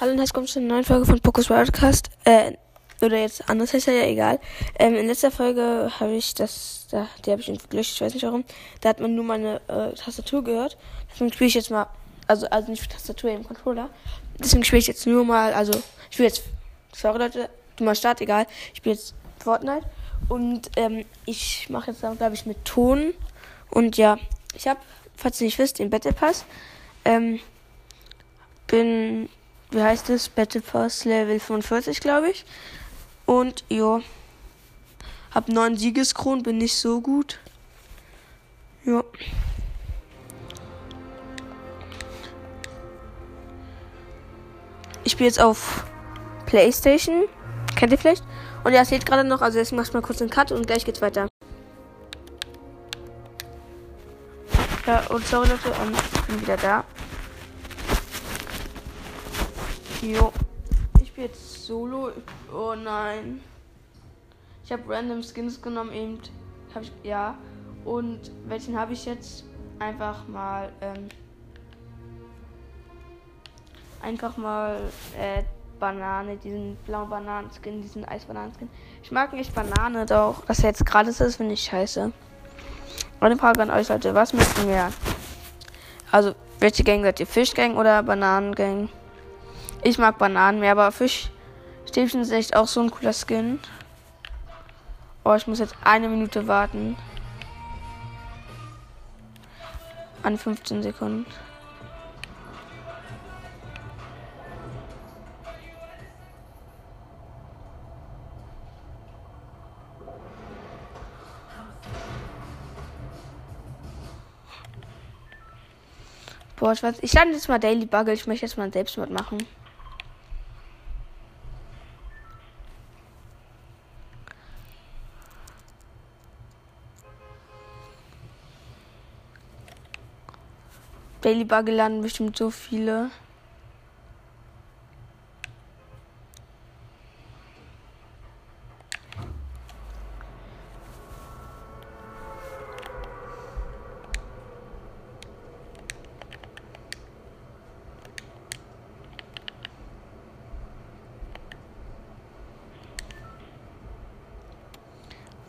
Hallo und herzlich willkommen zu einer neuen Folge von Pokus Podcast. Äh, oder jetzt anders heißt ja, ja egal. Ähm, in letzter Folge habe ich das, da, die habe ich gelöscht, ich weiß nicht warum. Da hat man nur meine äh, Tastatur gehört. Deswegen spiele ich jetzt mal, also, also nicht Tastatur im Controller. Deswegen spiele ich jetzt nur mal, also, ich spiele jetzt, sorry Leute, du mal Start, egal. Ich spiele jetzt Fortnite. Und ähm, ich mache jetzt, glaube ich, mit Ton. Und ja, ich habe, falls ihr nicht wisst, den Battle Pass. Ähm, bin wie heißt es? Battle Pass Level 45, glaube ich. Und jo. Hab neun Siegeskronen, bin nicht so gut. Jo. Ich spiele jetzt auf PlayStation. Kennt ihr vielleicht? Und ja, seht gerade noch, also jetzt machst mal kurz einen Cut und gleich geht's weiter. Ja, und sorry Leute, ähm, ich bin wieder da. Jo. Ich bin jetzt solo. Oh nein. Ich habe random Skins genommen eben. Hab ich, ja. Und welchen habe ich jetzt? Einfach mal, ähm, einfach mal, äh, Banane, diesen blauen Bananenskin, diesen Eisbananenskin. Ich mag nicht Banane, doch, er jetzt gratis ist, finde ich scheiße. Eine Frage an euch, Leute, was möchten wir? Also, welche Gang seid ihr? Fischgang oder Bananengang? Ich mag Bananen mehr, aber Fischstäbchen ist echt auch so ein cooler Skin. Oh, ich muss jetzt eine Minute warten. An 15 Sekunden. Boah, ich weiß, ich lande jetzt mal Daily Buggle. Ich möchte jetzt mal selbst mitmachen. Daily Buggy landen bestimmt so viele.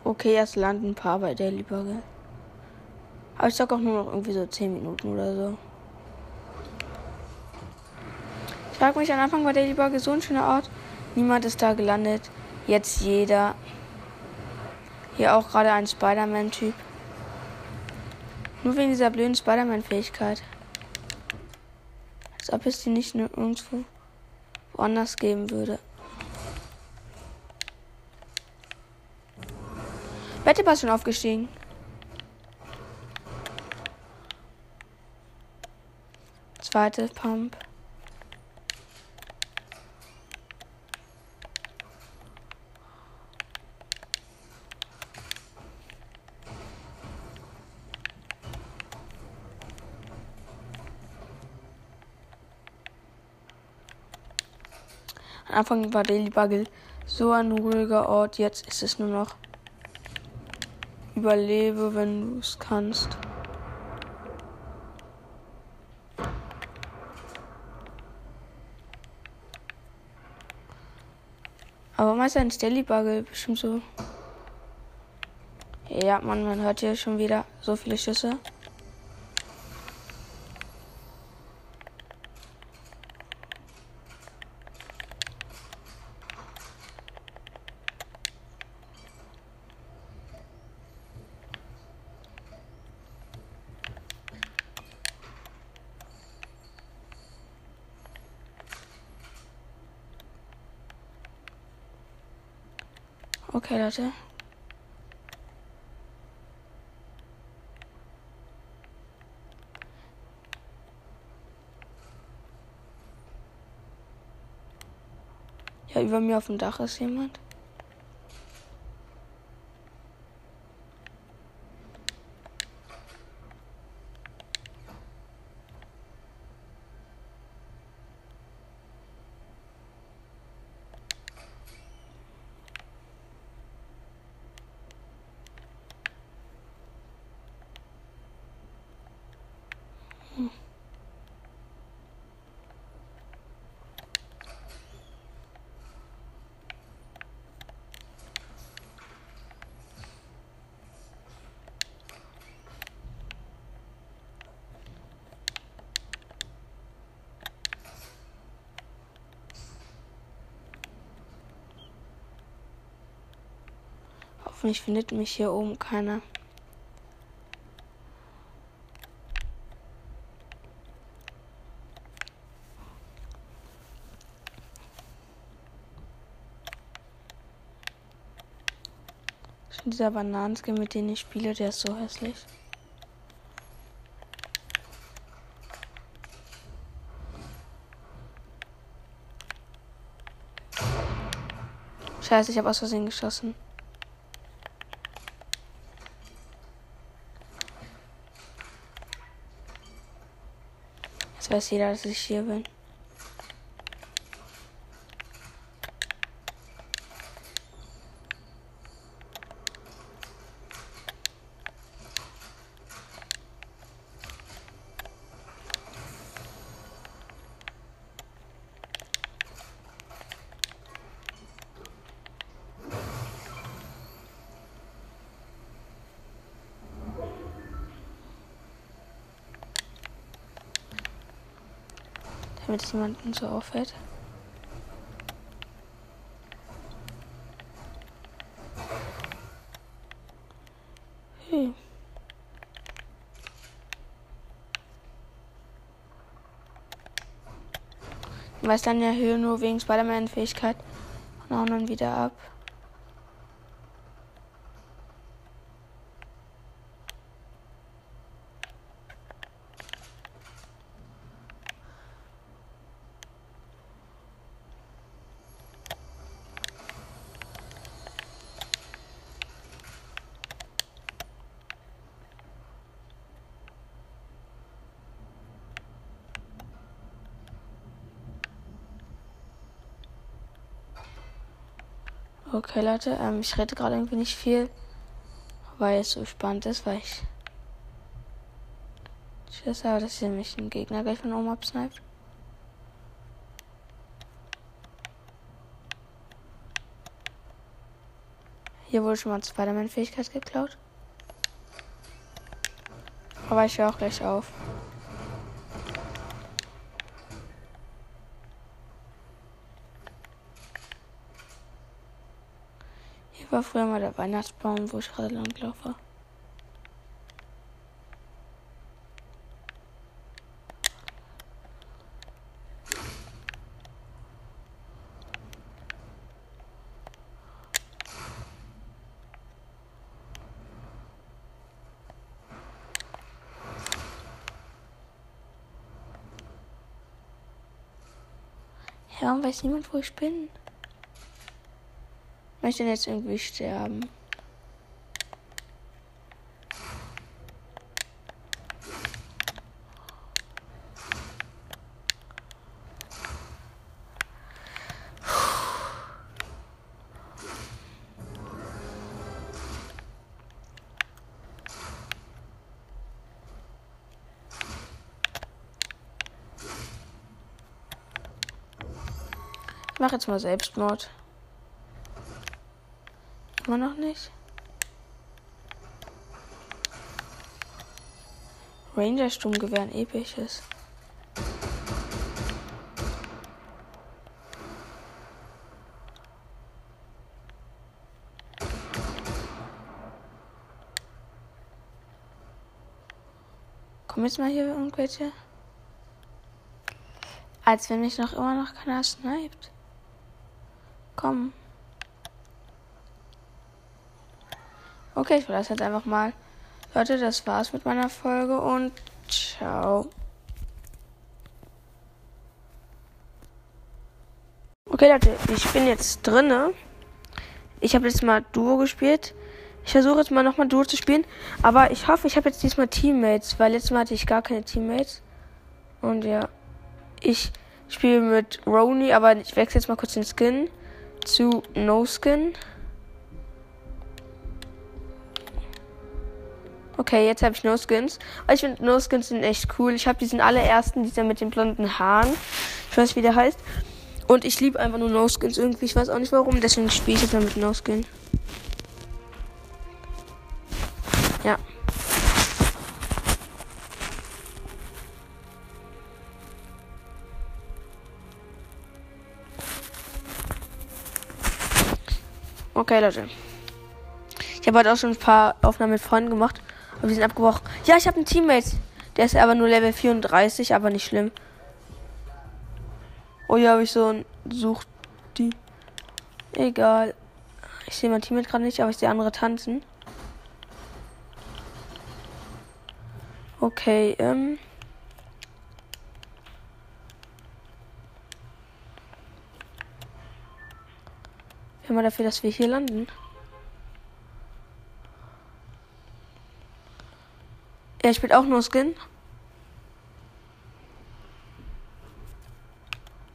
Okay, es landen ein paar bei Daily Buggy. Aber ich sag auch nur noch irgendwie so 10 Minuten oder so. Ich frage mich am Anfang war der lieber so ein schöner Ort. Niemand ist da gelandet. Jetzt jeder. Hier auch gerade ein Spider-Man-Typ. Nur wegen dieser blöden Spider-Man-Fähigkeit. Als ob es die nicht nur irgendwo woanders geben würde. Wette war schon aufgestiegen. Zweite Pump. Am Anfang war Daily Bugle so ein ruhiger Ort, jetzt ist es nur noch Überlebe, wenn du es kannst. Aber mal ein Stelly Buggle bestimmt so. Ja, man, man hört hier schon wieder so viele Schüsse. Okay, Leute. Ja, über mir auf dem Dach ist jemand. Hoffentlich findet mich hier oben keiner. Dieser Bananenskin, mit dem ich spiele, der ist so hässlich. Scheiße, ich habe aus Versehen geschossen. Jetzt weiß jeder, dass ich hier bin. Damit es niemanden so auffällt. Hm. weiß dann ja Höhe nur wegen Spider-Man-Fähigkeit und hauen dann wieder ab. Okay, Leute, ähm, ich rede gerade irgendwie nicht viel, weil es so spannend ist, weil ich Schiss habe, dass hier mich ein Gegner gleich von oben absniped. Hier wurde schon mal Spider-Man-Fähigkeit geklaut. Aber ich höre auch gleich auf. War früher mal der Weihnachtsbaum, wo ich gerade langlaufe. Ja, warum weiß niemand, wo ich bin? Möchte jetzt irgendwie sterben. Ich mache jetzt mal Selbstmord. Immer noch nicht. Ranger Sturmgewehr ein episches. Kommen jetzt mal hier irgendwelche? Als wenn mich noch immer noch keiner sniped. Komm. Okay, ich verlasse jetzt einfach mal. Leute, das war's mit meiner Folge und ciao. Okay, Leute, ich bin jetzt drinne. Ich habe jetzt mal Duo gespielt. Ich versuche jetzt mal nochmal Duo zu spielen. Aber ich hoffe, ich habe jetzt diesmal Teammates, weil letztes Mal hatte ich gar keine Teammates. Und ja, ich spiele mit Roni, aber ich wechsle jetzt mal kurz den Skin zu No Skin. Okay, jetzt habe ich No Skins. Ich finde No Skins sind echt cool. Ich habe diesen allerersten, dieser mit den blonden Haaren. Ich weiß, wie der heißt. Und ich liebe einfach nur No Skins irgendwie. Ich weiß auch nicht warum. Deswegen spiele ich jetzt mal mit No Skin. Ja. Okay, Leute. habe heute auch schon ein paar Aufnahmen mit Freunden gemacht. Aber die sind abgebrochen. Ja, ich habe einen Teammate. Der ist aber nur Level 34, aber nicht schlimm. Oh ja, habe ich so ein Sucht die. Egal. Ich sehe mein Teammate gerade nicht, aber ich sehe andere tanzen. Okay, ähm. Wir haben dafür, dass wir hier landen. Er spielt auch nur Skin.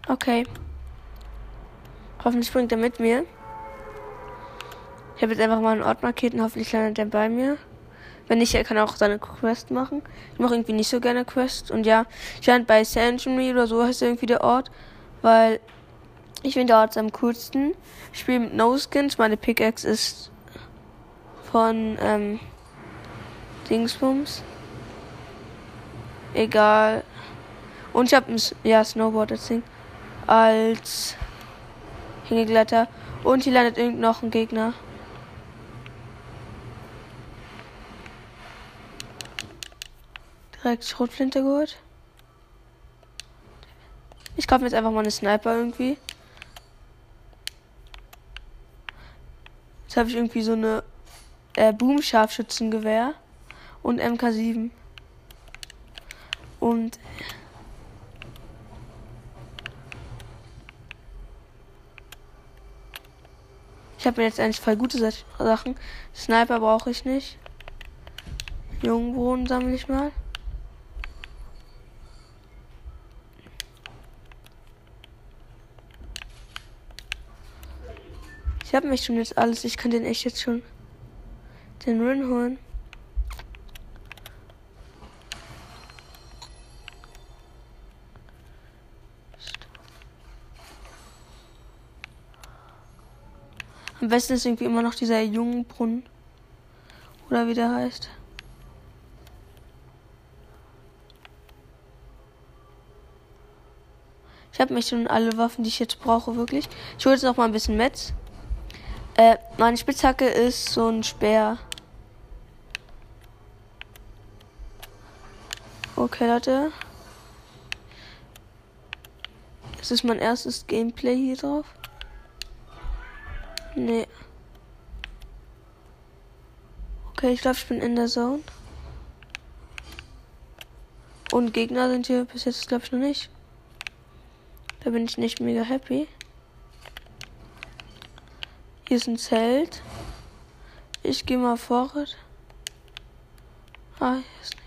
Okay. Hoffentlich springt er mit mir. Ich habe jetzt einfach mal einen Ort markiert und hoffentlich landet er bei mir. Wenn nicht, er kann auch seine Quest machen. Ich mache irgendwie nicht so gerne Quest. Und ja, ich lande bei Sanctuary oder so heißt irgendwie der Ort. Weil ich finde der Ort am coolsten. Ich spiele mit No Skins. Meine Pickaxe ist von ähm, Dingsbums. Egal. Und ich habe ein ja, Snowboard das Ding als Hängegleiter. Und hier landet irgend noch ein Gegner. Direkt Schrotflinte geholt. Ich kaufe jetzt einfach mal eine Sniper irgendwie. Jetzt habe ich irgendwie so eine äh, Boom-Scharfschützengewehr und MK7. Und ich habe mir jetzt eigentlich voll gute Sachen. Sniper brauche ich nicht. Jungbohnen sammle ich mal. Ich habe mich schon jetzt alles. Ich kann den echt jetzt schon den Rin holen. Am besten ist irgendwie immer noch dieser Jungbrunnen. Oder wie der heißt. Ich habe mich schon alle Waffen, die ich jetzt brauche, wirklich. Ich hole jetzt noch mal ein bisschen Metz. Äh, meine Spitzhacke ist so ein Speer. Okay, Leute. Das ist mein erstes Gameplay hier drauf. Nee. Okay, ich glaube, ich bin in der Zone. Und Gegner sind hier bis jetzt, glaube ich, noch nicht. Da bin ich nicht mega happy. Hier ist ein Zelt. Ich gehe mal vorwärts. Ah, hier ist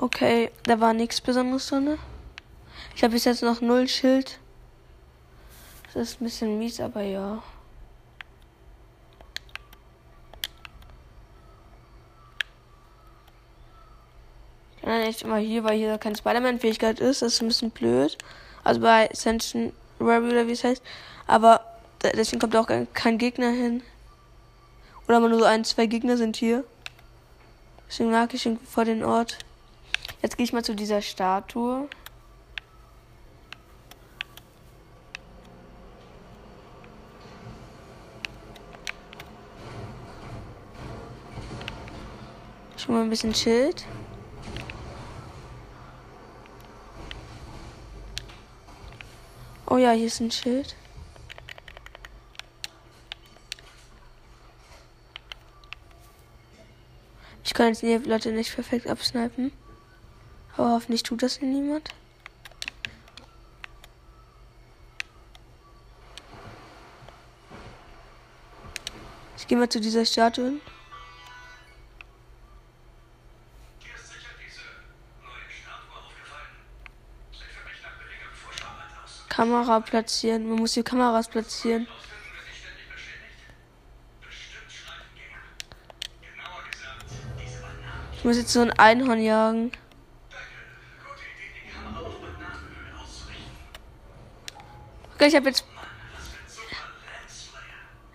Okay, da war nichts Besonderes drin. Ich habe bis jetzt noch null Schild. Das ist ein bisschen mies, aber ja. Nein, echt immer hier, weil hier keine Spider-Man-Fähigkeit ist. Das ist ein bisschen blöd. Also bei Ascension Rary oder wie es heißt. Aber deswegen kommt auch kein Gegner hin. Oder nur so ein, zwei Gegner sind hier. Deswegen mag ich irgendwie vor den Ort. Jetzt gehe ich mal zu dieser Statue. Schon mal ein bisschen Schild. Oh ja, hier ist ein Schild. Ich kann jetzt die Leute nicht perfekt absnipen. Aber hoffentlich tut das hier niemand. Ich gehe mal zu dieser Statue. Kamera platzieren. Man muss die Kameras platzieren. Ich muss jetzt so ein Einhorn jagen. Ich habe jetzt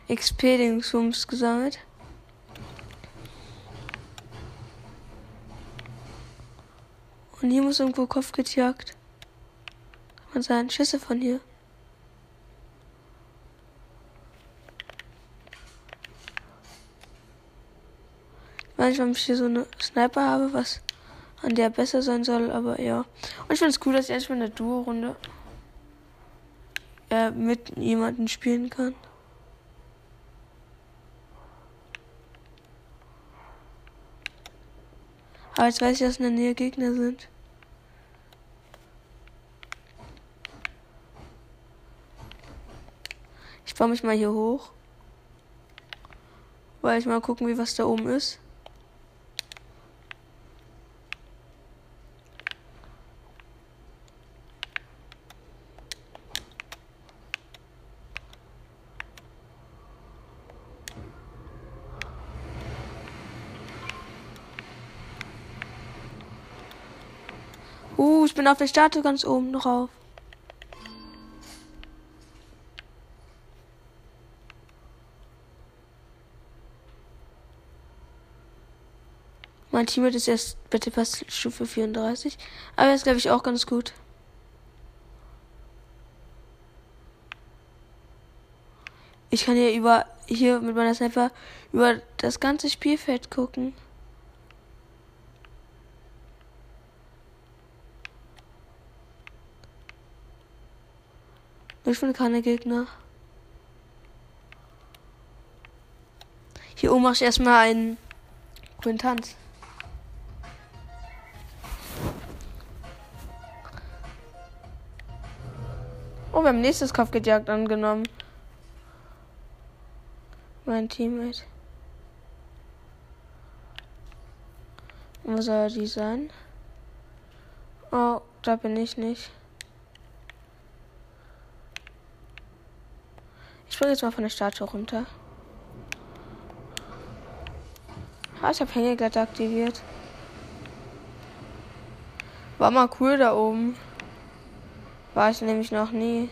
XP-Dingsbums gesammelt. Und hier muss irgendwo Kopfgeldjagd. Kann man sagen, Schüsse von hier. Manchmal, wenn ich hier so eine Sniper habe, was an der besser sein soll, aber ja. Und ich finde es cool, dass ich erstmal eine Duo-Runde äh, mit jemandem spielen kann. Aber jetzt weiß ich, dass in der Nähe Gegner sind. Ich baue mich mal hier hoch. Weil ich mal gucken, wie was da oben ist. Uh, ich bin auf der Statue ganz oben drauf. Mein Teammate ist erst bitte fast Stufe 34. Aber er ist, glaube ich, auch ganz gut. Ich kann hier über hier mit meiner Sniper über das ganze Spielfeld gucken. Ich finde keine Gegner. Hier oben mache ich erstmal einen Quintanz. Oh, wir haben nächstes Kopfgeldjagd angenommen. Mein Teammate. Wo soll die sein? Oh, da bin ich nicht. Ich springe jetzt mal von der Statue runter. Ah, ich habe Hängeglätte aktiviert. War mal cool da oben. War ich nämlich noch nie.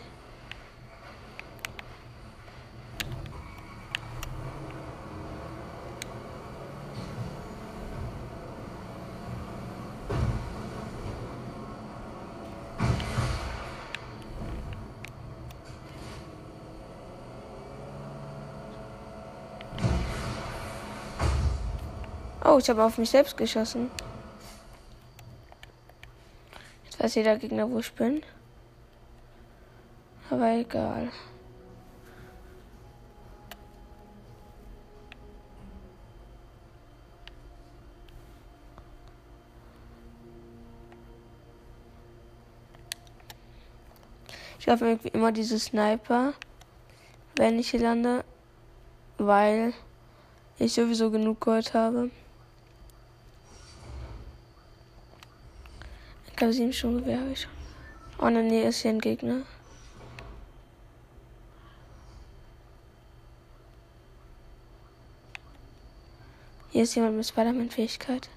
Oh, ich habe auf mich selbst geschossen. Jetzt weiß jeder Gegner, wo ich bin. Aber egal. Ich habe irgendwie immer diese Sniper, wenn ich hier lande, weil ich sowieso genug Gold habe. Glaube, sieben Sturmgewehr habe ich schon. Oh, der Nähe ist hier ein Gegner. Hier ist jemand mit Spider-Man-Fähigkeit.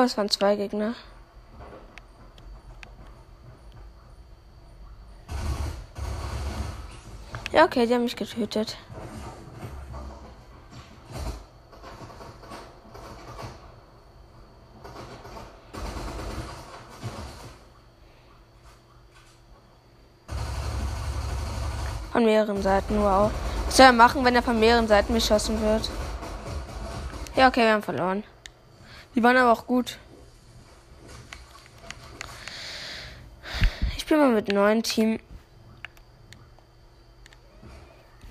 Oh, es waren zwei Gegner. Ja, okay, die haben mich getötet. Von mehreren Seiten, wow. Was soll er machen, wenn er von mehreren Seiten beschossen wird? Ja, okay, wir haben verloren. Die waren aber auch gut. Ich bin mal mit neuen Team.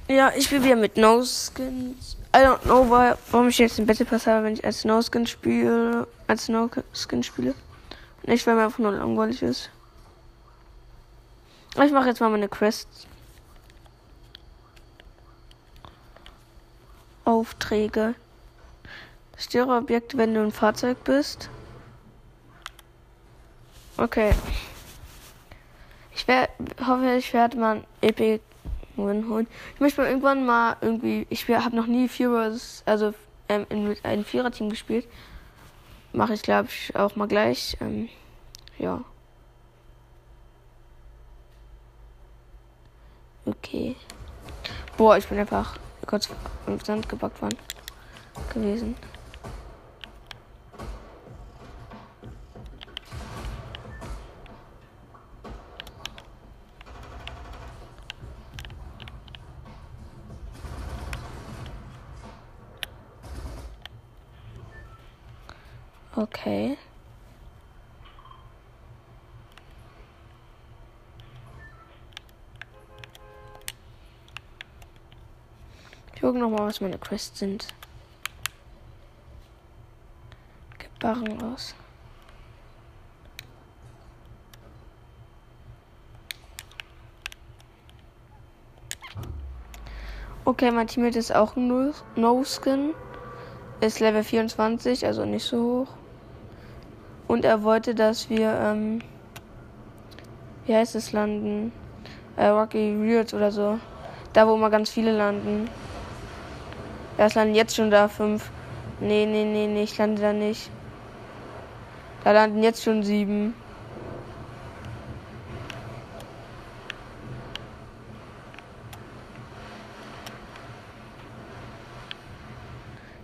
Ja, ich spiele wieder mit No Skins. I don't know, warum ich jetzt den Battle Pass habe, wenn ich als No Skin spiele. Als No Skin spiele. Nicht, weil mir einfach nur langweilig ist. Ich mache jetzt mal meine Quests. Aufträge. Störeobjekt, wenn du ein Fahrzeug bist. Okay. Ich wär, hoffe, ich werde mal ein Epic Win holen. Ich möchte mal irgendwann mal irgendwie. Ich habe noch nie Vierers, also ähm, in einem Viererteam gespielt. Mache ich, glaube ich, auch mal gleich. Ähm, ja. Okay. Boah, ich bin einfach kurz im Sand gebackt worden gewesen. Okay. Ich gucke nochmal, was meine Quests sind. Gib Barren raus. Okay, mein Teammate ist auch ein No-Skin. Ist Level 24, also nicht so hoch. Und er wollte, dass wir, ähm, wie heißt es, landen? Äh, Rocky Reels oder so. Da, wo immer ganz viele landen. Ja, es landen jetzt schon da fünf. Nee, nee, nee, nee, ich lande da nicht. Da landen jetzt schon sieben.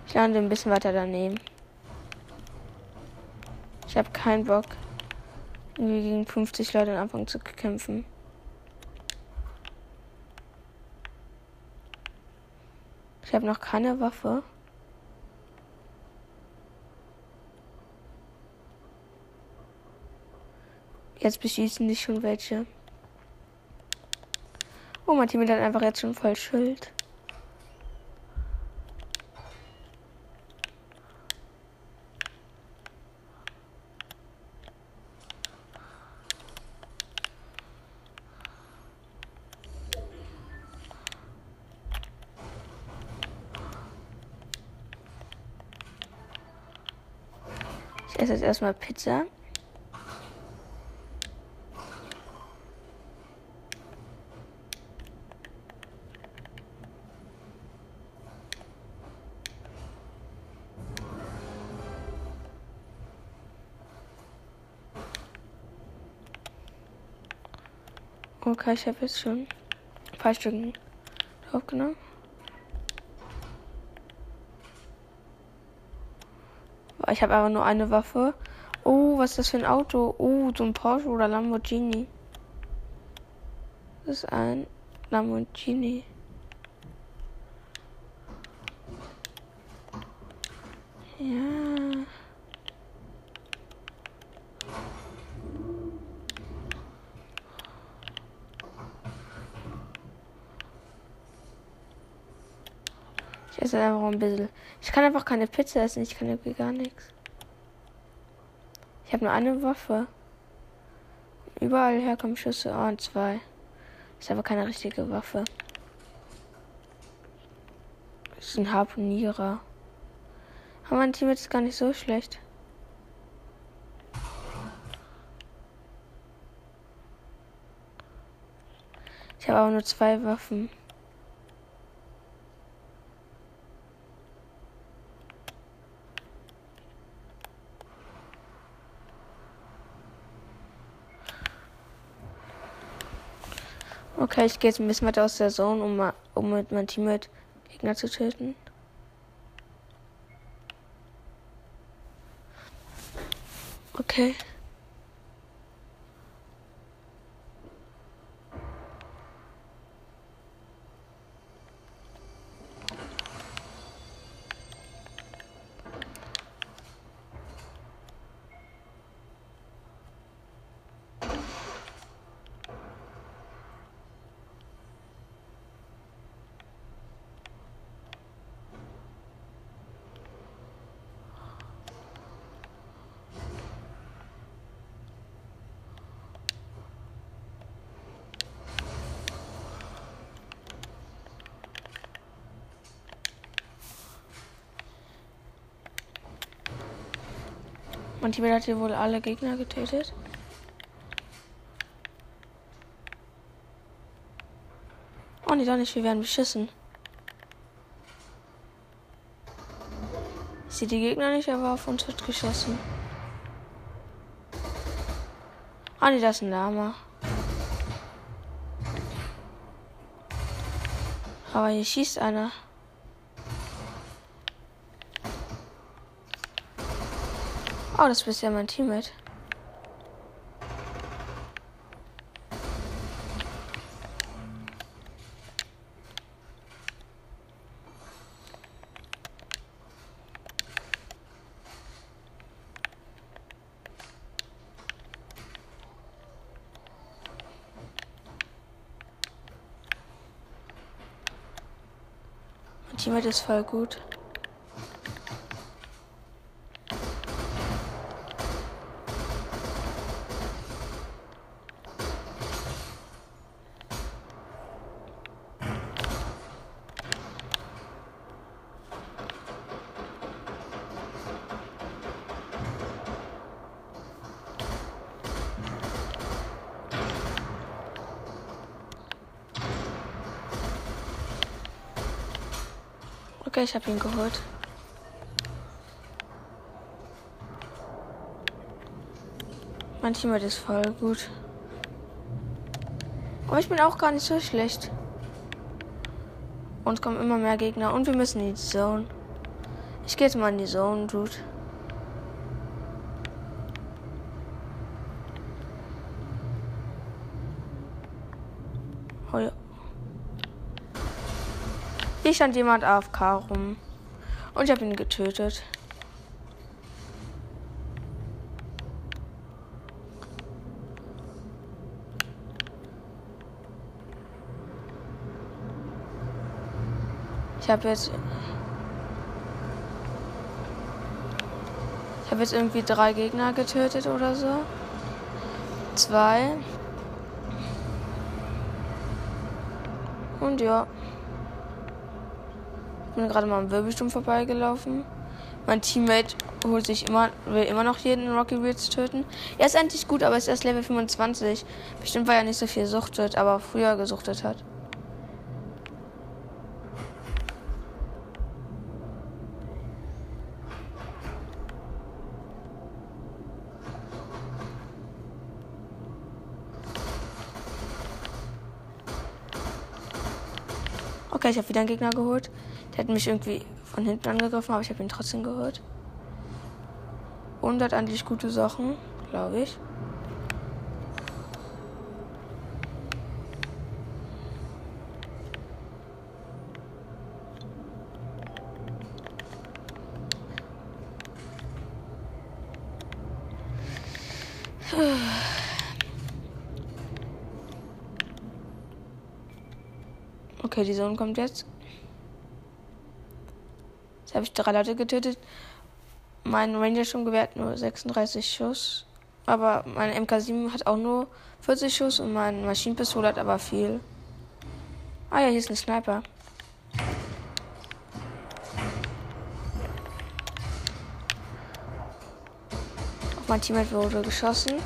Ich lande ein bisschen weiter daneben. Ich habe keinen Bock, gegen 50 Leute am Anfang zu kämpfen. Ich habe noch keine Waffe. Jetzt beschießen sich schon welche. Oh, mein Team hat einfach jetzt schon voll Schild. Erstmal Pizza. Okay, ich habe jetzt schon ein paar Stücken draufgenommen. Ich habe aber nur eine Waffe. Oh, was ist das für ein Auto? Oh, so ein Porsche oder Lamborghini. Das ist ein Lamborghini. Ja. Einfach ein bisschen. Ich kann einfach keine Pizza essen. Ich kann irgendwie gar nichts. Ich habe nur eine Waffe. Überall her kommen Schüsse. Oh, und zwei. Ist aber keine richtige Waffe. Ist ein Harpunierer. Aber mein Team ist gar nicht so schlecht. Ich habe aber nur zwei Waffen. Okay, ich gehe jetzt ein bisschen weiter aus der Zone, um, um mit meinem Teammate Gegner zu töten. Okay. Mein Team hat hier wohl alle Gegner getötet. Oh nee, doch nicht, wir werden beschissen. Ich sehe die Gegner nicht, aber auf uns wird geschossen. Ah oh nee, das ist ein Lama. Aber hier schießt einer. Oh, das bist ja mein Teammate. Mein Teammate ist voll gut. Okay, ich habe ihn geholt. Teammate ist voll gut. Aber ich bin auch gar nicht so schlecht. Und es kommen immer mehr Gegner. Und wir müssen in die Zone. Ich gehe jetzt mal in die Zone, Dude. Oh ja. Hier stand jemand AFK rum. Und ich habe ihn getötet. Ich habe jetzt. Ich habe jetzt irgendwie drei Gegner getötet oder so. Zwei. Und ja. Ich bin gerade mal am Wirbelsturm vorbeigelaufen. Mein Teammate holt sich immer, will immer noch jeden Rocky Wheels töten. Er ist eigentlich gut, aber ist erst Level 25. Bestimmt, weil er nicht so viel suchtet, aber früher gesuchtet hat. Okay, ich habe wieder einen Gegner geholt. Der hat mich irgendwie von hinten angegriffen, aber ich habe ihn trotzdem geholt. Und hat eigentlich gute Sachen, glaube ich. Okay, die Sonne kommt jetzt. Habe ich drei Leute getötet. Mein Ranger schon gewährt nur 36 Schuss. Aber mein MK7 hat auch nur 40 Schuss und mein Maschinenpistole hat aber viel. Ah ja, hier ist ein Sniper. Auf mein Teammate wurde geschossen.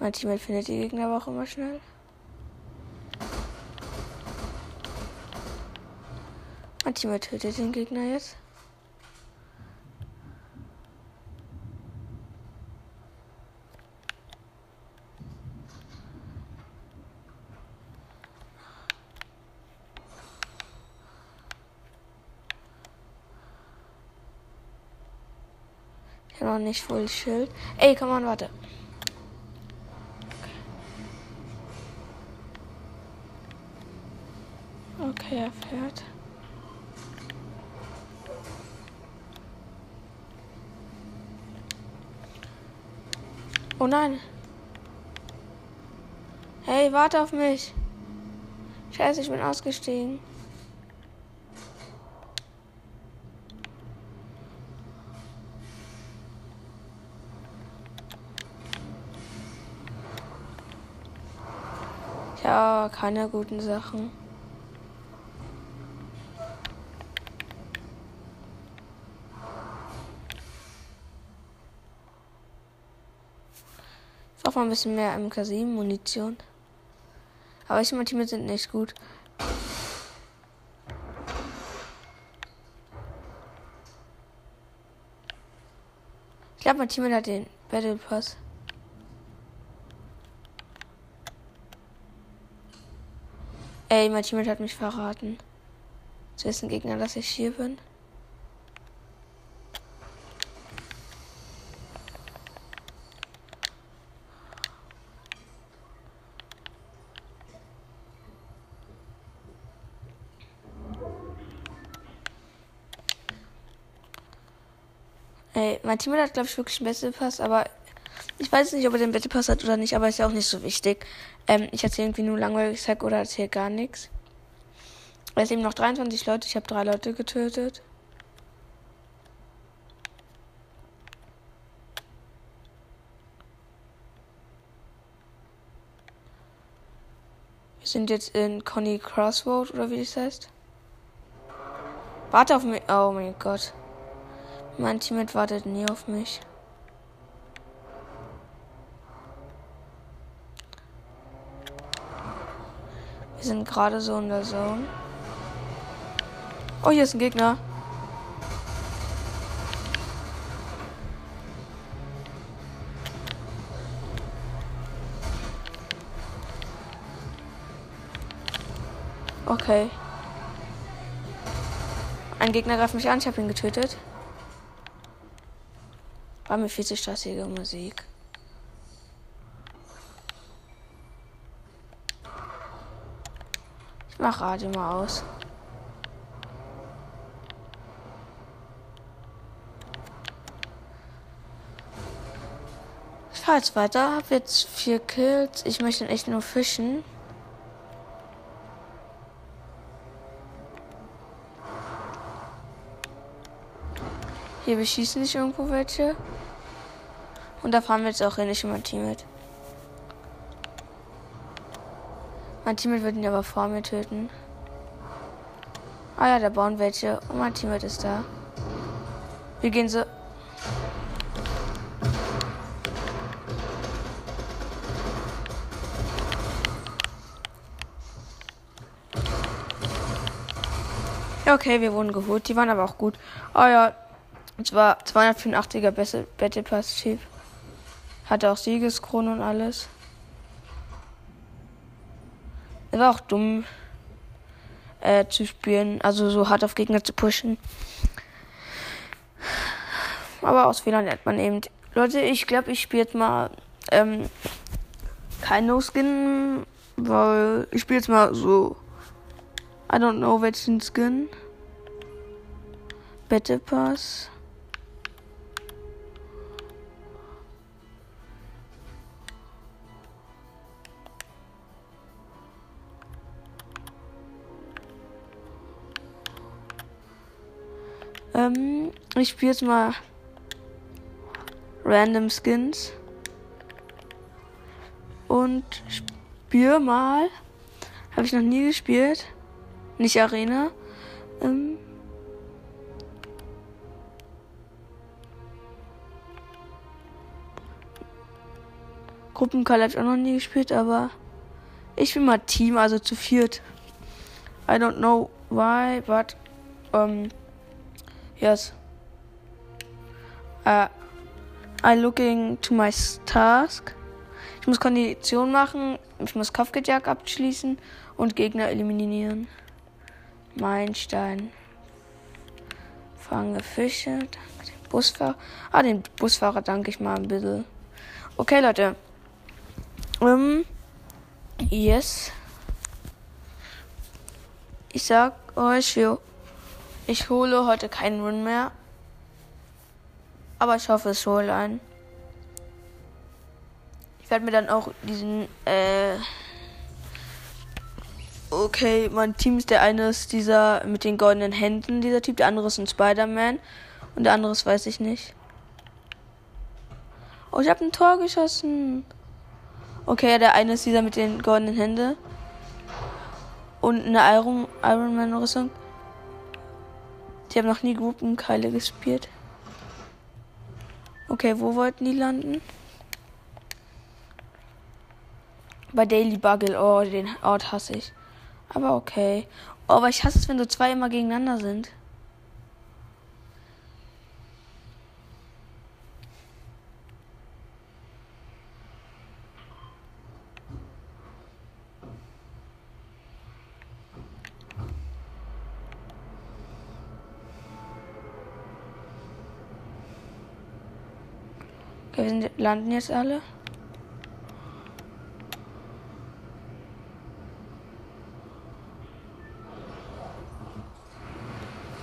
Mein Teammate findet die Gegner aber auch immer schnell. Mein Teammate tötet den Gegner jetzt. Ich noch nicht voll Schild. Ey, komm on, warte. Okay, er fährt. Oh nein. Hey, warte auf mich. Scheiße, ich bin ausgestiegen. Ja, keine guten Sachen. Brauche mal ein bisschen mehr MK7 Munition. Aber ich und mein Team sind nicht gut. Ich glaube, mein Team hat den Battle Pass. Ey, mein Team hat mich verraten. Zu wissen Gegner, dass ich hier bin. Ey, mein Team hat, glaube ich, wirklich einen Battle Pass, aber ich weiß nicht, ob er den Battle Pass hat oder nicht, aber ist ja auch nicht so wichtig. Ähm, ich erzähle irgendwie nur langweilig Sack oder erzähle gar nichts. Es eben noch 23 Leute, ich habe drei Leute getötet. Wir sind jetzt in Conny Crossroad oder wie das heißt. Warte auf mich. Oh mein Gott. Mein Teammate wartet nie auf mich. Wir sind gerade so in der Zone. Oh, hier ist ein Gegner. Okay. Ein Gegner greift mich an, ich habe ihn getötet. War mir viel zu stressige Musik. Ich mach Radio mal aus. Ich fahr jetzt weiter, hab jetzt vier Kills. Ich möchte echt nur fischen. Hier beschießen sich irgendwo welche. Und da fahren wir jetzt auch hin, ich und mein Teammate. Mein Teammate wird ihn aber vor mir töten. Ah ja, da bauen welche. Und mein Teammate ist da. Wir gehen so. Ja, okay, wir wurden geholt. Die waren aber auch gut. Oh ja, und zwar 285er Battle Pass Typ. Hatte auch Siegeskrone und alles. Er war auch dumm äh, zu spielen, also so hart auf Gegner zu pushen. Aber aus Fehlern lernt man eben. Leute, ich glaube, ich spiele jetzt mal ähm, kein No-Skin, weil ich spiele jetzt mal so. I don't know welchen Skin. Battle Pass. Ähm, ich spiele jetzt mal Random Skins. Und spiele mal. Habe ich noch nie gespielt. Nicht Arena. Ähm, Gruppencall habe ich auch noch nie gespielt, aber ich bin mal Team, also zu viert. I don't know why, but um, Yes. Uh, I looking to my task. Ich muss Kondition machen, ich muss Kopfgejack abschließen und Gegner eliminieren. Meilenstein. Fange Fische. Danke dem Busfahrer. Ah, den Busfahrer danke ich mal ein bisschen. Okay, Leute. Um, yes. Ich sag euch, wir ich hole heute keinen Run mehr. Aber ich hoffe, es hole ein. Ich werde mir dann auch diesen, äh. Okay, mein Team ist der eine ist dieser mit den goldenen Händen, dieser Typ, der andere ist ein Spider-Man und der andere ist weiß ich nicht. Oh, ich habe ein Tor geschossen. Okay, der eine ist dieser mit den goldenen Händen und eine Iron, Iron Man Rüstung. Die haben noch nie Gruppenkeile gespielt. Okay, wo wollten die landen? Bei Daily Bugle, oh, den Ort hasse ich. Aber okay. Oh, aber ich hasse es, wenn so zwei immer gegeneinander sind. Wir sind, landen jetzt alle.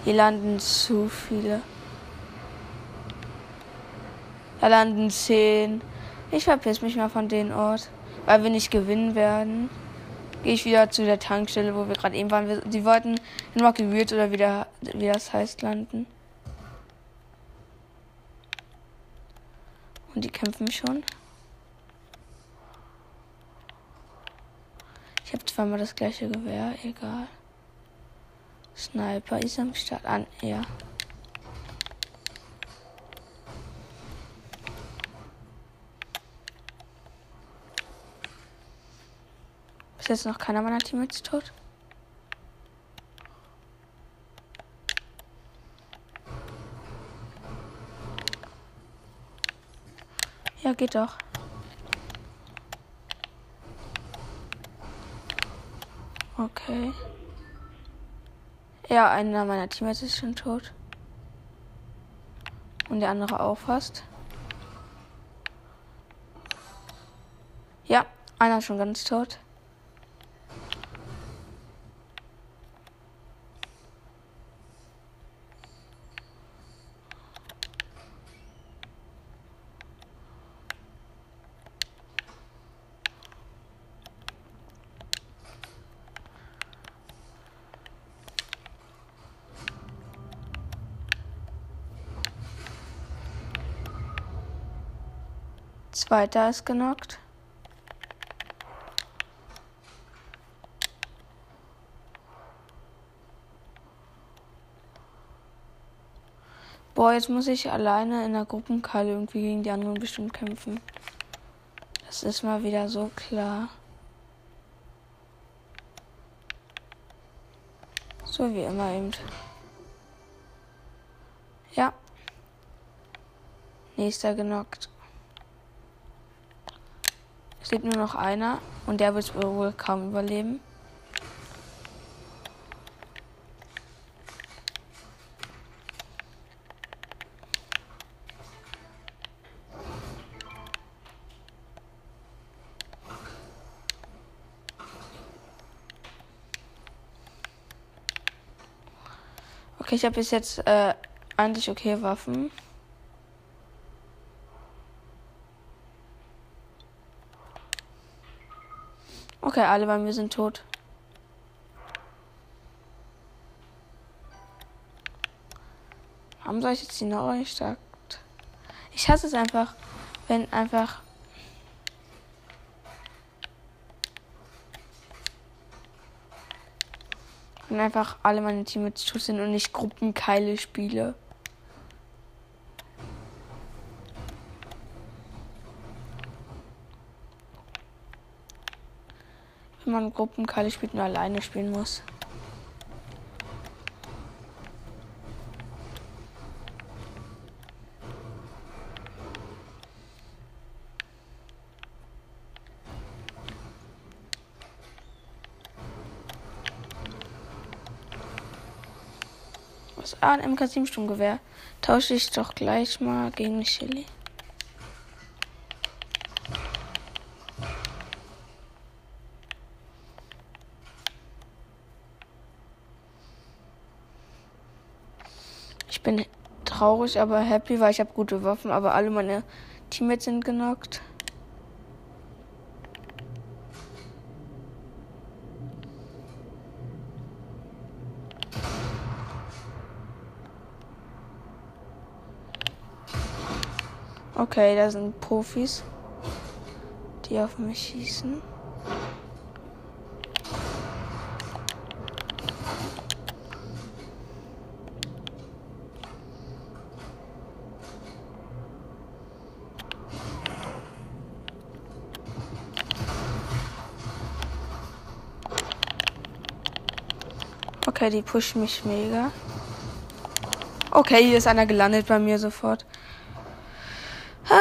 Hier landen zu viele. Da landen zehn. Ich verpiss mich mal von den Ort. Weil wir nicht gewinnen werden. Gehe ich wieder zu der Tankstelle, wo wir gerade eben waren. Wir, die wollten in Rocky Weird oder wieder, wie das heißt, landen. Und die kämpfen schon. Ich habe zweimal das gleiche Gewehr, egal. Sniper ist am Start an, ja. Ist jetzt noch keiner meiner Teammates tot? Ja, geht doch. Okay. Ja, einer meiner Teammates ist schon tot. Und der andere auch fast. Ja, einer ist schon ganz tot. Zweiter ist genockt. Boah, jetzt muss ich alleine in der Gruppenkall irgendwie gegen die anderen bestimmt kämpfen. Das ist mal wieder so klar. So wie immer eben. Ja. Nächster genockt. Es lebt nur noch einer und der wird wohl kaum überleben. Okay, ich habe bis jetzt äh, eigentlich okay Waffen. Okay, alle bei mir sind tot. Warum soll ich jetzt die neue? Ich hasse es einfach, wenn einfach. Wenn einfach alle meine Teammates tot sind und ich Gruppenkeile spiele. wenn man Gruppenkali spielt nur alleine spielen muss. Was? Ah, ein MK7 Sturmgewehr. Tausche ich doch gleich mal gegen Chili. Ich bin traurig, aber happy, weil ich habe gute Waffen, aber alle meine Teammates sind genockt. Okay, da sind Profis, die auf mich schießen. Okay, die pushen mich mega. Okay, hier ist einer gelandet bei mir sofort. Ah,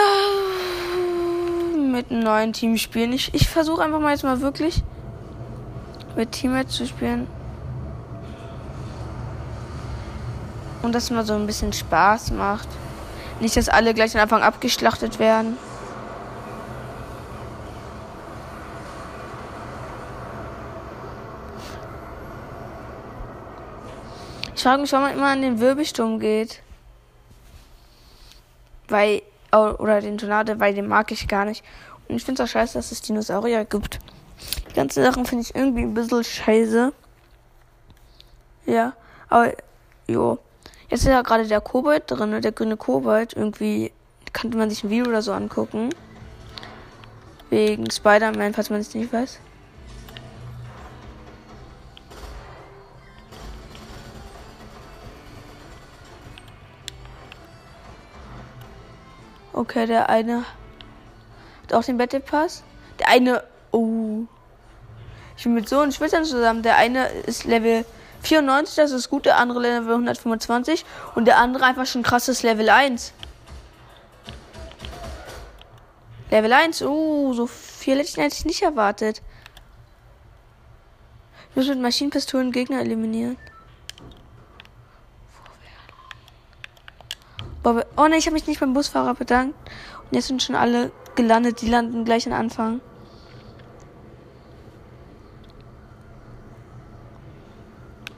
mit einem neuen Team spielen. Ich, ich versuche einfach mal jetzt mal wirklich mit Teammates zu spielen. Und dass mal so ein bisschen Spaß macht. Nicht, dass alle gleich am Anfang abgeschlachtet werden. Ich frage mich, warum man immer an den Wirbelsturm geht. Weil, oder den Tornado, weil den mag ich gar nicht. Und ich finde es auch scheiße, dass es Dinosaurier gibt. Die ganzen Sachen finde ich irgendwie ein bisschen scheiße. Ja, aber, jo. Jetzt ist ja gerade der Kobold drin, der grüne Kobold. Irgendwie könnte man sich ein Video oder so angucken. Wegen Spider-Man, falls man es nicht weiß. Okay, der eine hat auch den Battle Pass. Der eine, oh. Ich bin mit so einem Schwitzern zusammen. Der eine ist Level 94, das ist gut. Der andere Level 125. Und der andere einfach schon krasses Level 1. Level 1, oh, so viel hätte ich eigentlich nicht erwartet. Ich muss mit Maschinenpistolen Gegner eliminieren. Oh ne, ich habe mich nicht beim Busfahrer bedankt. Und jetzt sind schon alle gelandet. Die landen gleich am Anfang.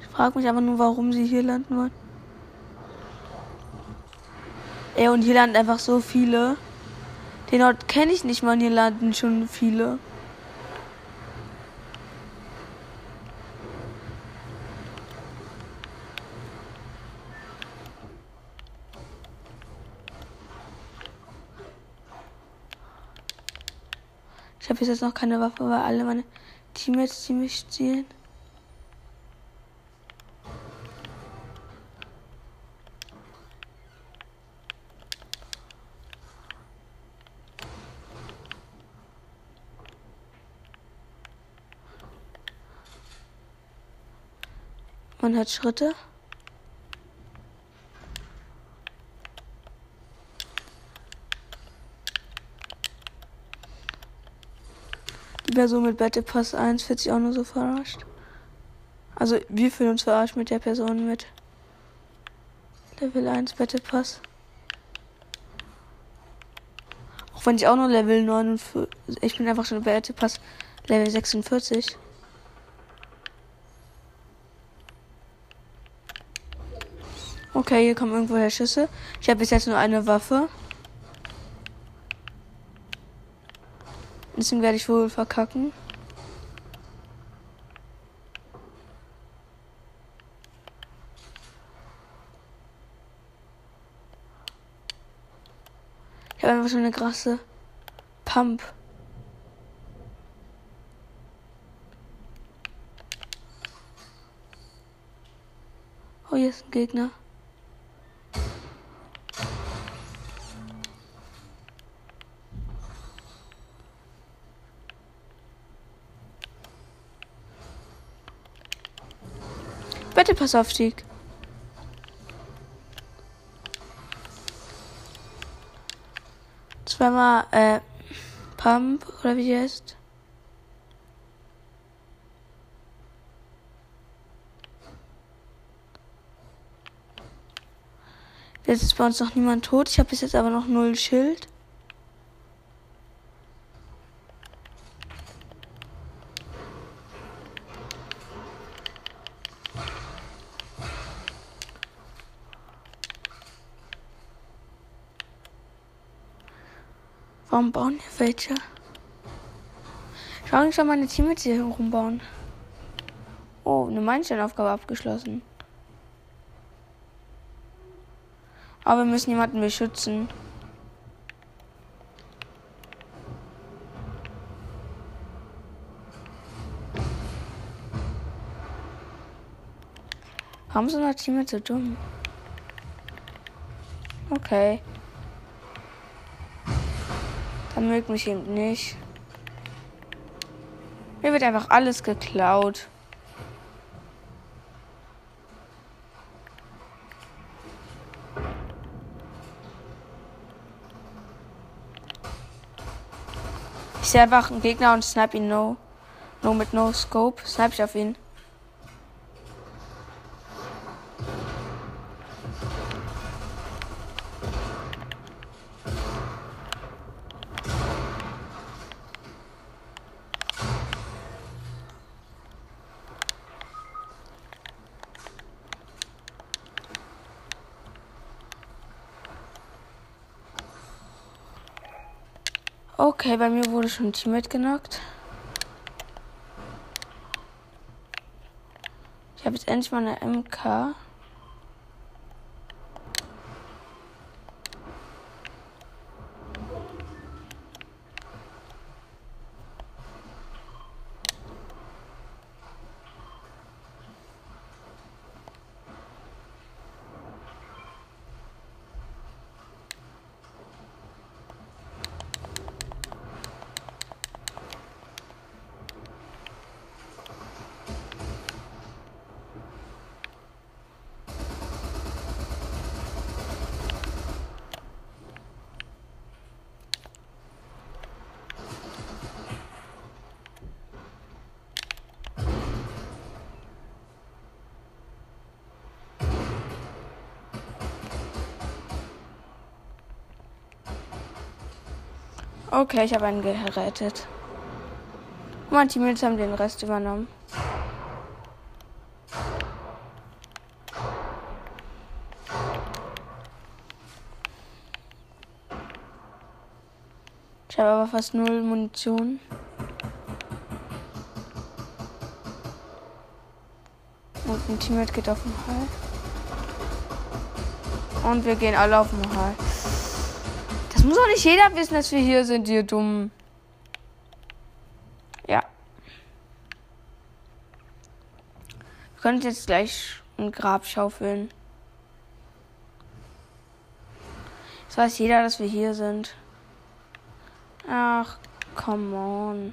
Ich frage mich aber nur, warum sie hier landen wollen. Ey, und hier landen einfach so viele. Den Ort kenne ich nicht mal, hier landen schon viele. Habe jetzt noch keine Waffe, weil alle meine Teammates die mich zielen. Man hört Schritte. Person mit Battle Pass 1 wird sich auch nur so verarscht. Also wir fühlen uns verarscht mit der Person mit Level 1 Battle Pass. Auch wenn ich auch nur Level 49. Ich bin einfach schon Battle Pass Level 46. Okay, hier kommen irgendwoher Schüsse. Ich habe bis jetzt nur eine Waffe. Deswegen werde ich wohl verkacken. Ich habe einfach schon eine krasse Pump. Oh, hier ist ein Gegner. Battle Pass Aufstieg. Zweimal, äh, Pump, oder wie die heißt. Jetzt ist bei uns noch niemand tot. Ich habe bis jetzt aber noch null Schild. Warum bauen welche? Schau ich schon meine Teammates hier rumbauen. Oh, eine Meilensteinaufgabe abgeschlossen. Aber wir müssen jemanden beschützen. Warum sind unsere Teammates so dumm? Okay. Er mögt mich eben nicht. Mir wird einfach alles geklaut. Ich sehe einfach einen Gegner und snipe ihn no. No mit No Scope. Snipe ich auf ihn. Okay, bei mir wurde schon ein Teammate genockt. Ich habe jetzt endlich mal eine MK. Okay, ich habe einen gerettet. Mein Teammates haben den Rest übernommen. Ich habe aber fast null Munition. Und ein Teammate geht auf den Hall. Und wir gehen alle auf den Hall. Das muss doch nicht jeder wissen, dass wir hier sind, ihr dumm. Ja. Wir können jetzt gleich ein Grab schaufeln. Das weiß jeder, dass wir hier sind. Ach, come on.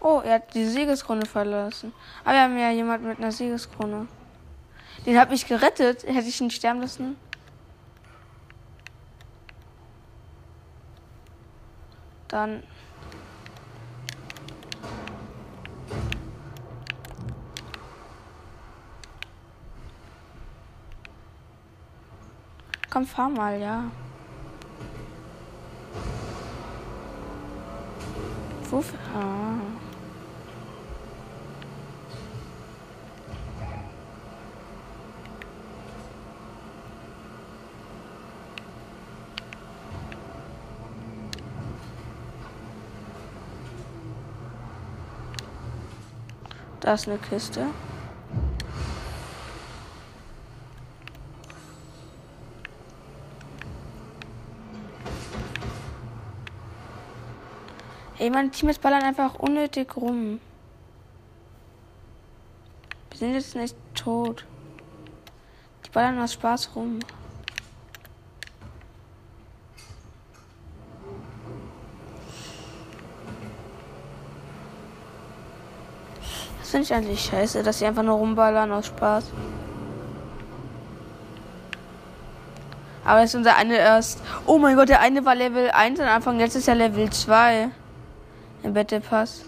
Oh, er hat die Siegeskrone verlassen. Aber wir haben ja jemand mit einer Siegeskrone. Den habe ich gerettet. Hätte ich ihn sterben lassen? Dann. Komm, fahr mal, ja. Wofür? Ah. Da ist eine Kiste. Ey, mein Team ist ballern einfach unnötig rum. Wir sind jetzt nicht tot. Die ballern aus Spaß rum. Finde ich eigentlich scheiße, dass sie einfach nur rumballern aus Spaß. Aber ist unser eine erst. Oh mein Gott, der eine war Level 1 am Anfang, jetzt ist er Level 2. Im Battle Pass.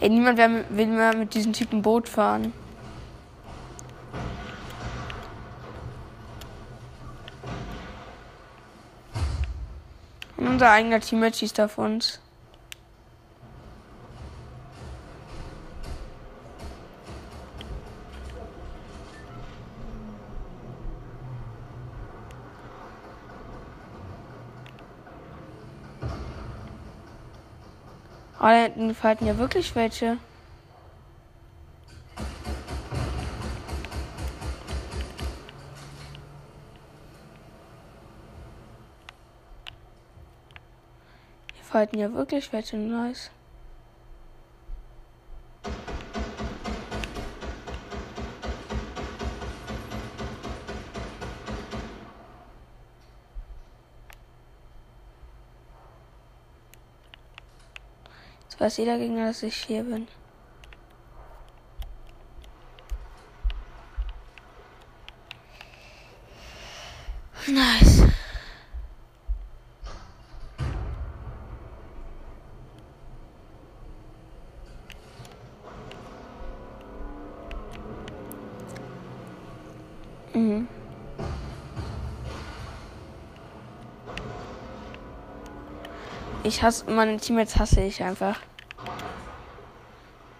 Ey, niemand will mehr mit diesem Typen Boot fahren. Unser eigener Teammate schießt auf uns. Oh, da hinten falten ja wirklich welche. Falten ja wirklich welche nice. Jetzt weiß jeder Gegner, dass ich hier bin. Ich hasse meine Teammates hasse ich einfach.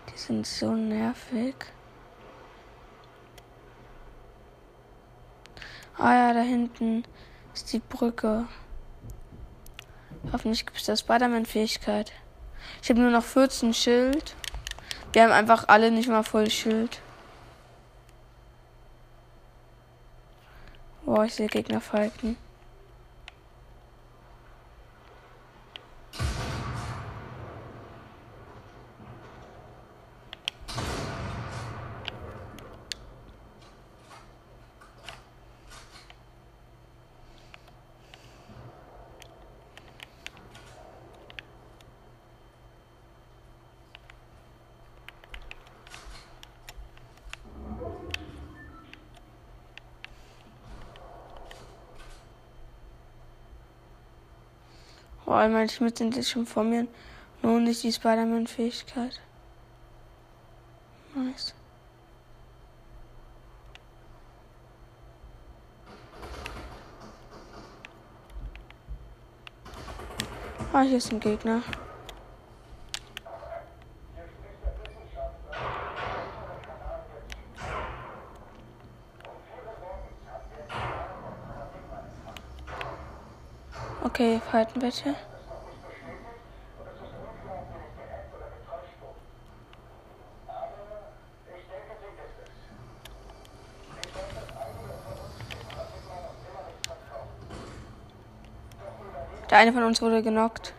Die sind so nervig. Ah ja, da hinten ist die Brücke. Hoffentlich gibt es da Spider-Man-Fähigkeit. Ich habe nur noch 14 Schild. Wir haben einfach alle nicht mal voll Schild. Boah, ich sehe Gegner falten. Allem meine Teammates sind jetzt schon vor mir. Nur nicht die Spider-Man-Fähigkeit. Nice. Ah, hier ist ein Gegner. Okay, halten bitte. Der eine von uns wurde genockt.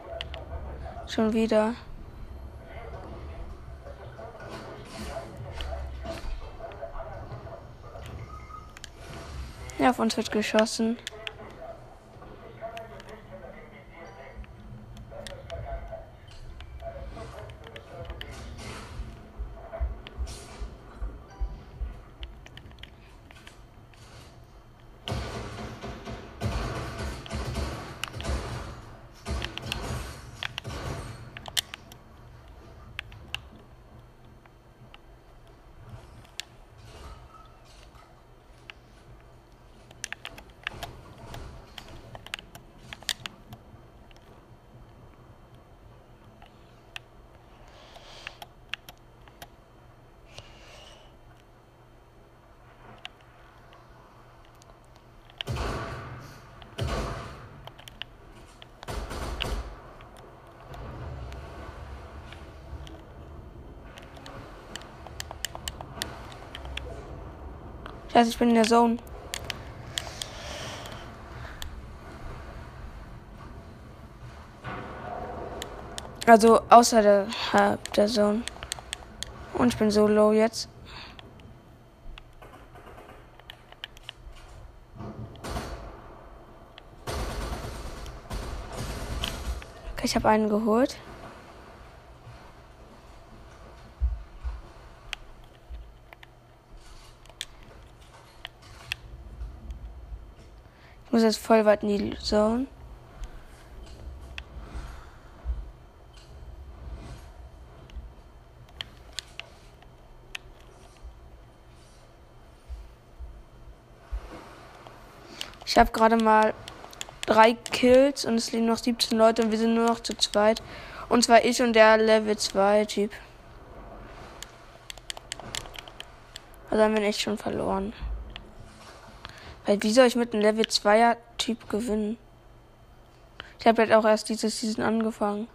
Schon wieder. Ja, auf uns wird geschossen. Scheiße, ich bin in der Zone. Also außer der, der Zone. Und ich bin so low jetzt. Okay, ich habe einen geholt. Ich muss jetzt voll weit in die Zone. Ich habe gerade mal drei Kills und es liegen noch 17 Leute und wir sind nur noch zu zweit. Und zwar ich und der Level 2 Typ. Also haben wir echt schon verloren. Weil wie soll ich mit einem Level 2er Typ gewinnen? Ich habe halt auch erst dieses Season angefangen.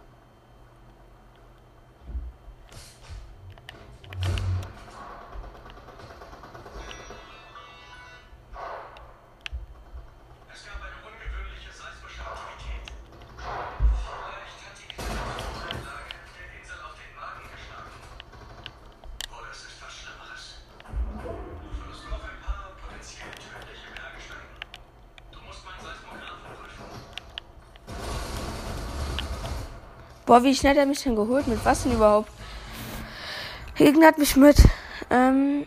Boah, wie schnell hat er mich denn geholt? Mit was denn überhaupt? Gegner hat mich mit. Ähm.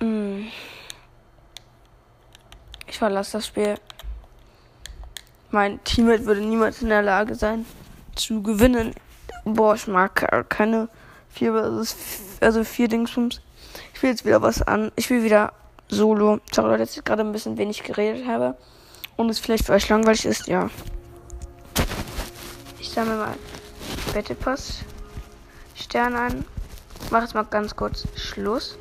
Mh. Hm. verlasse das Spiel. Mein Teammate würde niemals in der Lage sein zu gewinnen. Boah, ich mag keine vier, also vier Dingsbums. Ich will jetzt wieder was an. Ich will wieder Solo. Sorry Leute, dass ich gerade ein bisschen wenig geredet habe. Und es vielleicht für euch langweilig ist, ja. Ich sammle mal Battle Pass Stern an. Mach jetzt mal ganz kurz Schluss.